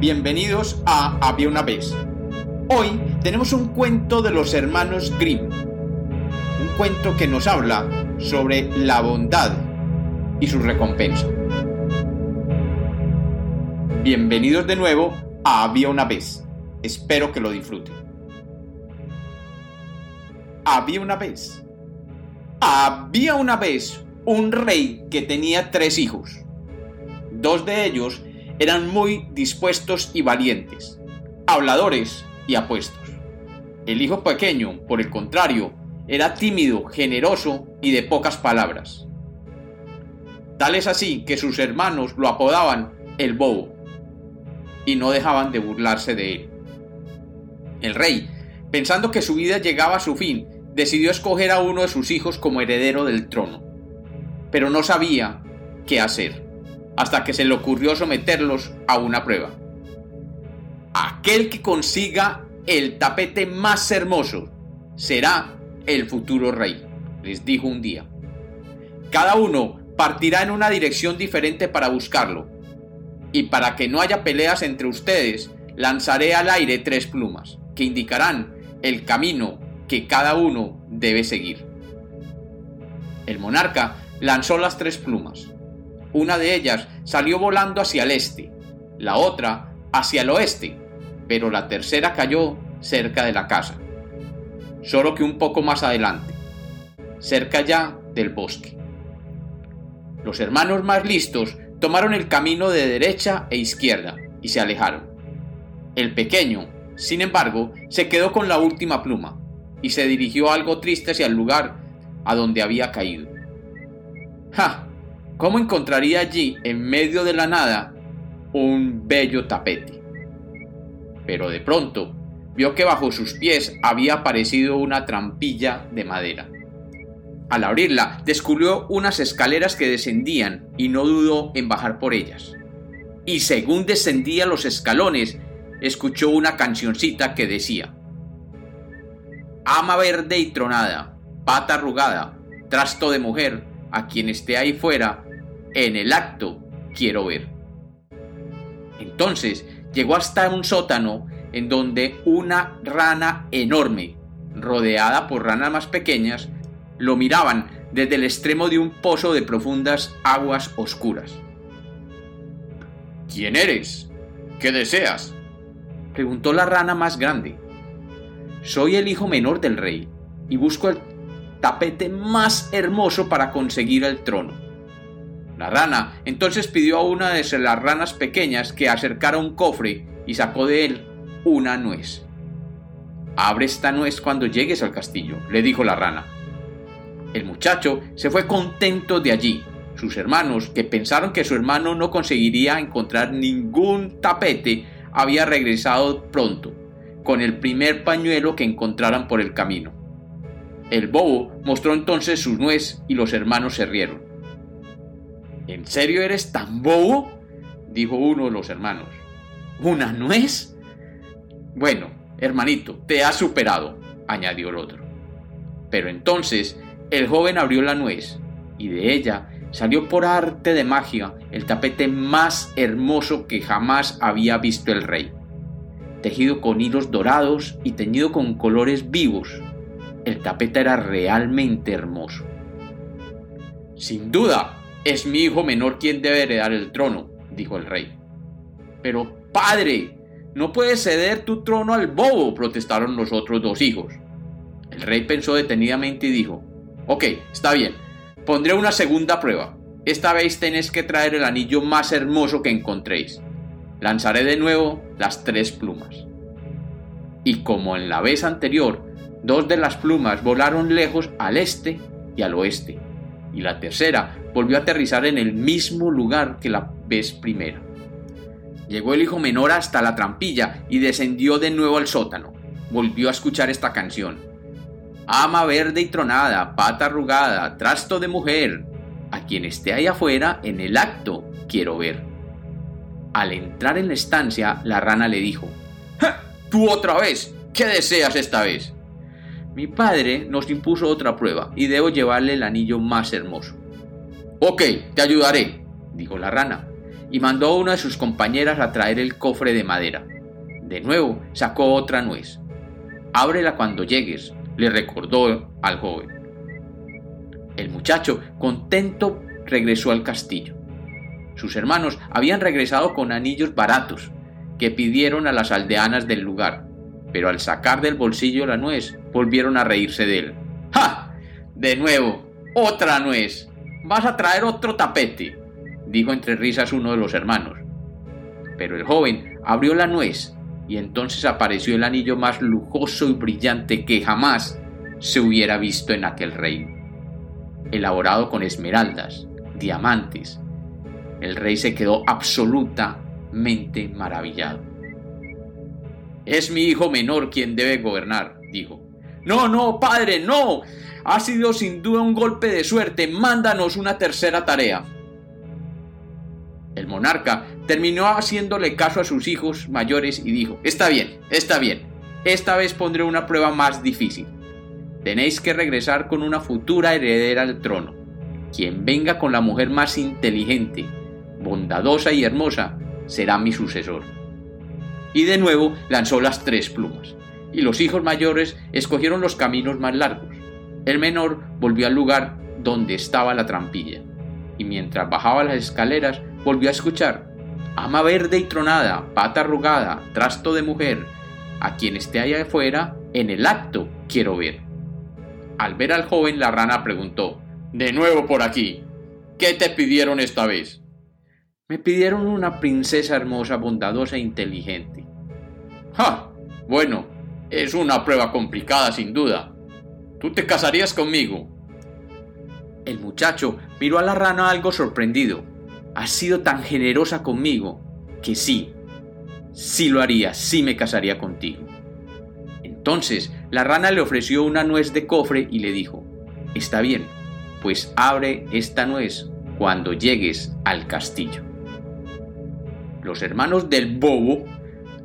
bienvenidos a Había una vez. Hoy tenemos un cuento de los hermanos Grimm, un cuento que nos habla sobre la bondad y su recompensa. Bienvenidos de nuevo a Había una vez. Espero que lo disfruten. Había una vez. Había una vez un rey que tenía tres hijos. Dos de ellos eran muy dispuestos y valientes, habladores y apuestos. El hijo pequeño, por el contrario, era tímido, generoso y de pocas palabras. Tal es así que sus hermanos lo apodaban el bobo y no dejaban de burlarse de él. El rey, pensando que su vida llegaba a su fin, decidió escoger a uno de sus hijos como heredero del trono, pero no sabía qué hacer hasta que se le ocurrió someterlos a una prueba. Aquel que consiga el tapete más hermoso será el futuro rey, les dijo un día. Cada uno partirá en una dirección diferente para buscarlo, y para que no haya peleas entre ustedes, lanzaré al aire tres plumas, que indicarán el camino que cada uno debe seguir. El monarca lanzó las tres plumas, una de ellas salió volando hacia el este, la otra hacia el oeste, pero la tercera cayó cerca de la casa, solo que un poco más adelante, cerca ya del bosque. Los hermanos más listos tomaron el camino de derecha e izquierda y se alejaron. El pequeño, sin embargo, se quedó con la última pluma y se dirigió algo triste hacia el lugar a donde había caído. ¡Ja! ¿Cómo encontraría allí, en medio de la nada, un bello tapete? Pero de pronto vio que bajo sus pies había aparecido una trampilla de madera. Al abrirla, descubrió unas escaleras que descendían y no dudó en bajar por ellas. Y según descendía los escalones, escuchó una cancioncita que decía, Ama verde y tronada, pata arrugada, trasto de mujer, a quien esté ahí fuera, en el acto quiero ver. Entonces llegó hasta un sótano en donde una rana enorme, rodeada por ranas más pequeñas, lo miraban desde el extremo de un pozo de profundas aguas oscuras. ¿Quién eres? ¿Qué deseas? preguntó la rana más grande. Soy el hijo menor del rey y busco el tapete más hermoso para conseguir el trono. La rana entonces pidió a una de las ranas pequeñas que acercara un cofre y sacó de él una nuez. Abre esta nuez cuando llegues al castillo, le dijo la rana. El muchacho se fue contento de allí. Sus hermanos, que pensaron que su hermano no conseguiría encontrar ningún tapete, había regresado pronto, con el primer pañuelo que encontraran por el camino. El bobo mostró entonces su nuez y los hermanos se rieron. ¿En serio eres tan bobo? dijo uno de los hermanos. ¿Una nuez? Bueno, hermanito, te has superado, añadió el otro. Pero entonces el joven abrió la nuez y de ella salió por arte de magia el tapete más hermoso que jamás había visto el rey. Tejido con hilos dorados y teñido con colores vivos, el tapete era realmente hermoso. Sin duda, es mi hijo menor quien debe heredar el trono, dijo el rey. Pero, padre, no puedes ceder tu trono al bobo, protestaron los otros dos hijos. El rey pensó detenidamente y dijo, Ok, está bien, pondré una segunda prueba. Esta vez tenéis que traer el anillo más hermoso que encontréis. Lanzaré de nuevo las tres plumas. Y como en la vez anterior, dos de las plumas volaron lejos al este y al oeste y la tercera volvió a aterrizar en el mismo lugar que la vez primera. Llegó el hijo menor hasta la trampilla y descendió de nuevo al sótano. Volvió a escuchar esta canción. Ama verde y tronada, pata arrugada, trasto de mujer, a quien esté ahí afuera en el acto quiero ver. Al entrar en la estancia, la rana le dijo, ¡Tú otra vez! ¿Qué deseas esta vez? Mi padre nos impuso otra prueba y debo llevarle el anillo más hermoso. Ok, te ayudaré, dijo la rana. y mandó a una de sus compañeras a traer el cofre de madera. De nuevo sacó otra nuez. Ábrela cuando llegues, le recordó al joven. El muchacho, contento, regresó al castillo. Sus hermanos habían regresado con anillos baratos que pidieron a las aldeanas del lugar, pero al sacar del bolsillo la nuez volvieron a reírse de él. ¡Ja! De nuevo, otra nuez. Vas a traer otro tapete, dijo entre risas uno de los hermanos. Pero el joven abrió la nuez y entonces apareció el anillo más lujoso y brillante que jamás se hubiera visto en aquel reino. Elaborado con esmeraldas, diamantes, el rey se quedó absolutamente maravillado. Es mi hijo menor quien debe gobernar, dijo. No, no, padre, no. Ha sido sin duda un golpe de suerte. Mándanos una tercera tarea. El monarca terminó haciéndole caso a sus hijos mayores y dijo, está bien, está bien, esta vez pondré una prueba más difícil. Tenéis que regresar con una futura heredera al trono. Quien venga con la mujer más inteligente, bondadosa y hermosa, será mi sucesor. Y de nuevo lanzó las tres plumas, y los hijos mayores escogieron los caminos más largos. El menor volvió al lugar donde estaba la trampilla, y mientras bajaba las escaleras volvió a escuchar ama verde y tronada, pata arrugada, trasto de mujer, a quien esté allá afuera, en el acto quiero ver. Al ver al joven, la rana preguntó, De nuevo por aquí, ¿qué te pidieron esta vez? Me pidieron una princesa hermosa, bondadosa e inteligente. ¡Ja! Bueno, es una prueba complicada sin duda. ¿Tú te casarías conmigo? El muchacho miró a la rana algo sorprendido, has sido tan generosa conmigo que sí, sí lo haría, sí me casaría contigo. Entonces la rana le ofreció una nuez de cofre y le dijo, está bien, pues abre esta nuez cuando llegues al castillo. Los hermanos del bobo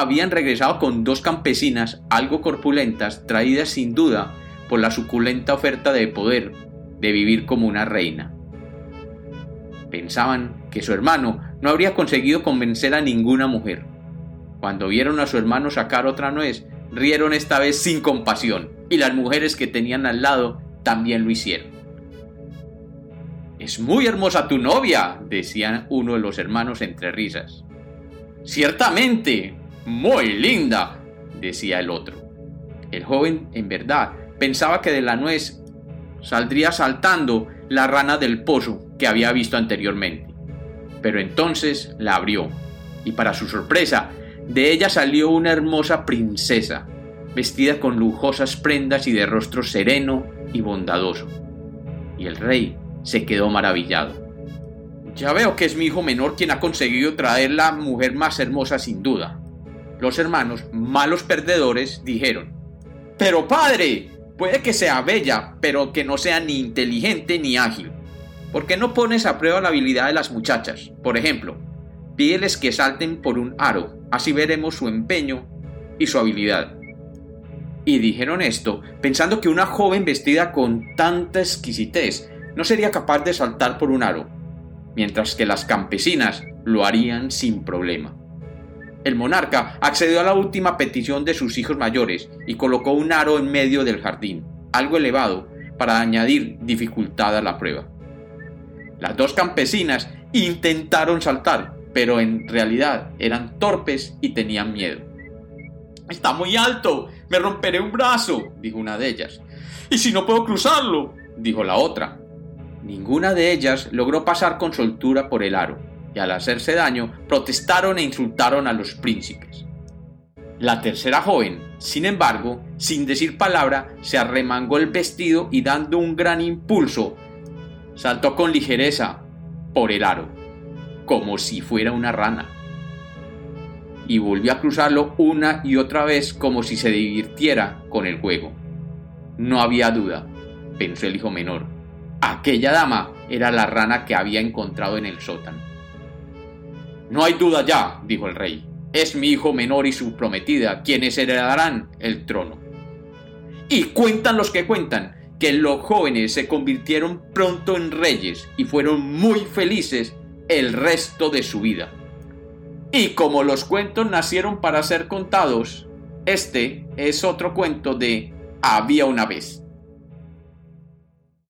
habían regresado con dos campesinas algo corpulentas, traídas sin duda por la suculenta oferta de poder de vivir como una reina. Pensaban que su hermano no habría conseguido convencer a ninguna mujer. Cuando vieron a su hermano sacar otra nuez, rieron esta vez sin compasión, y las mujeres que tenían al lado también lo hicieron. Es muy hermosa tu novia, decía uno de los hermanos entre risas. Ciertamente, muy linda, decía el otro. El joven, en verdad, pensaba que de la nuez saldría saltando la rana del pozo que había visto anteriormente. Pero entonces la abrió, y para su sorpresa, de ella salió una hermosa princesa, vestida con lujosas prendas y de rostro sereno y bondadoso. Y el rey se quedó maravillado. Ya veo que es mi hijo menor quien ha conseguido traer la mujer más hermosa sin duda. Los hermanos, malos perdedores, dijeron, Pero padre, puede que sea bella, pero que no sea ni inteligente ni ágil. ¿Por qué no pones a prueba la habilidad de las muchachas? Por ejemplo, pídeles que salten por un aro, así veremos su empeño y su habilidad. Y dijeron esto pensando que una joven vestida con tanta exquisitez no sería capaz de saltar por un aro, mientras que las campesinas lo harían sin problema. El monarca accedió a la última petición de sus hijos mayores y colocó un aro en medio del jardín, algo elevado, para añadir dificultad a la prueba. Las dos campesinas intentaron saltar, pero en realidad eran torpes y tenían miedo. Está muy alto, me romperé un brazo, dijo una de ellas. ¿Y si no puedo cruzarlo? dijo la otra. Ninguna de ellas logró pasar con soltura por el aro, y al hacerse daño protestaron e insultaron a los príncipes. La tercera joven, sin embargo, sin decir palabra, se arremangó el vestido y dando un gran impulso, saltó con ligereza por el aro, como si fuera una rana. Y volvió a cruzarlo una y otra vez como si se divirtiera con el juego. No había duda, pensó el hijo menor. Aquella dama era la rana que había encontrado en el sótano. No hay duda ya, dijo el rey. Es mi hijo menor y su prometida quienes heredarán el trono. Y cuentan los que cuentan que los jóvenes se convirtieron pronto en reyes y fueron muy felices el resto de su vida. Y como los cuentos nacieron para ser contados, este es otro cuento de Había una vez.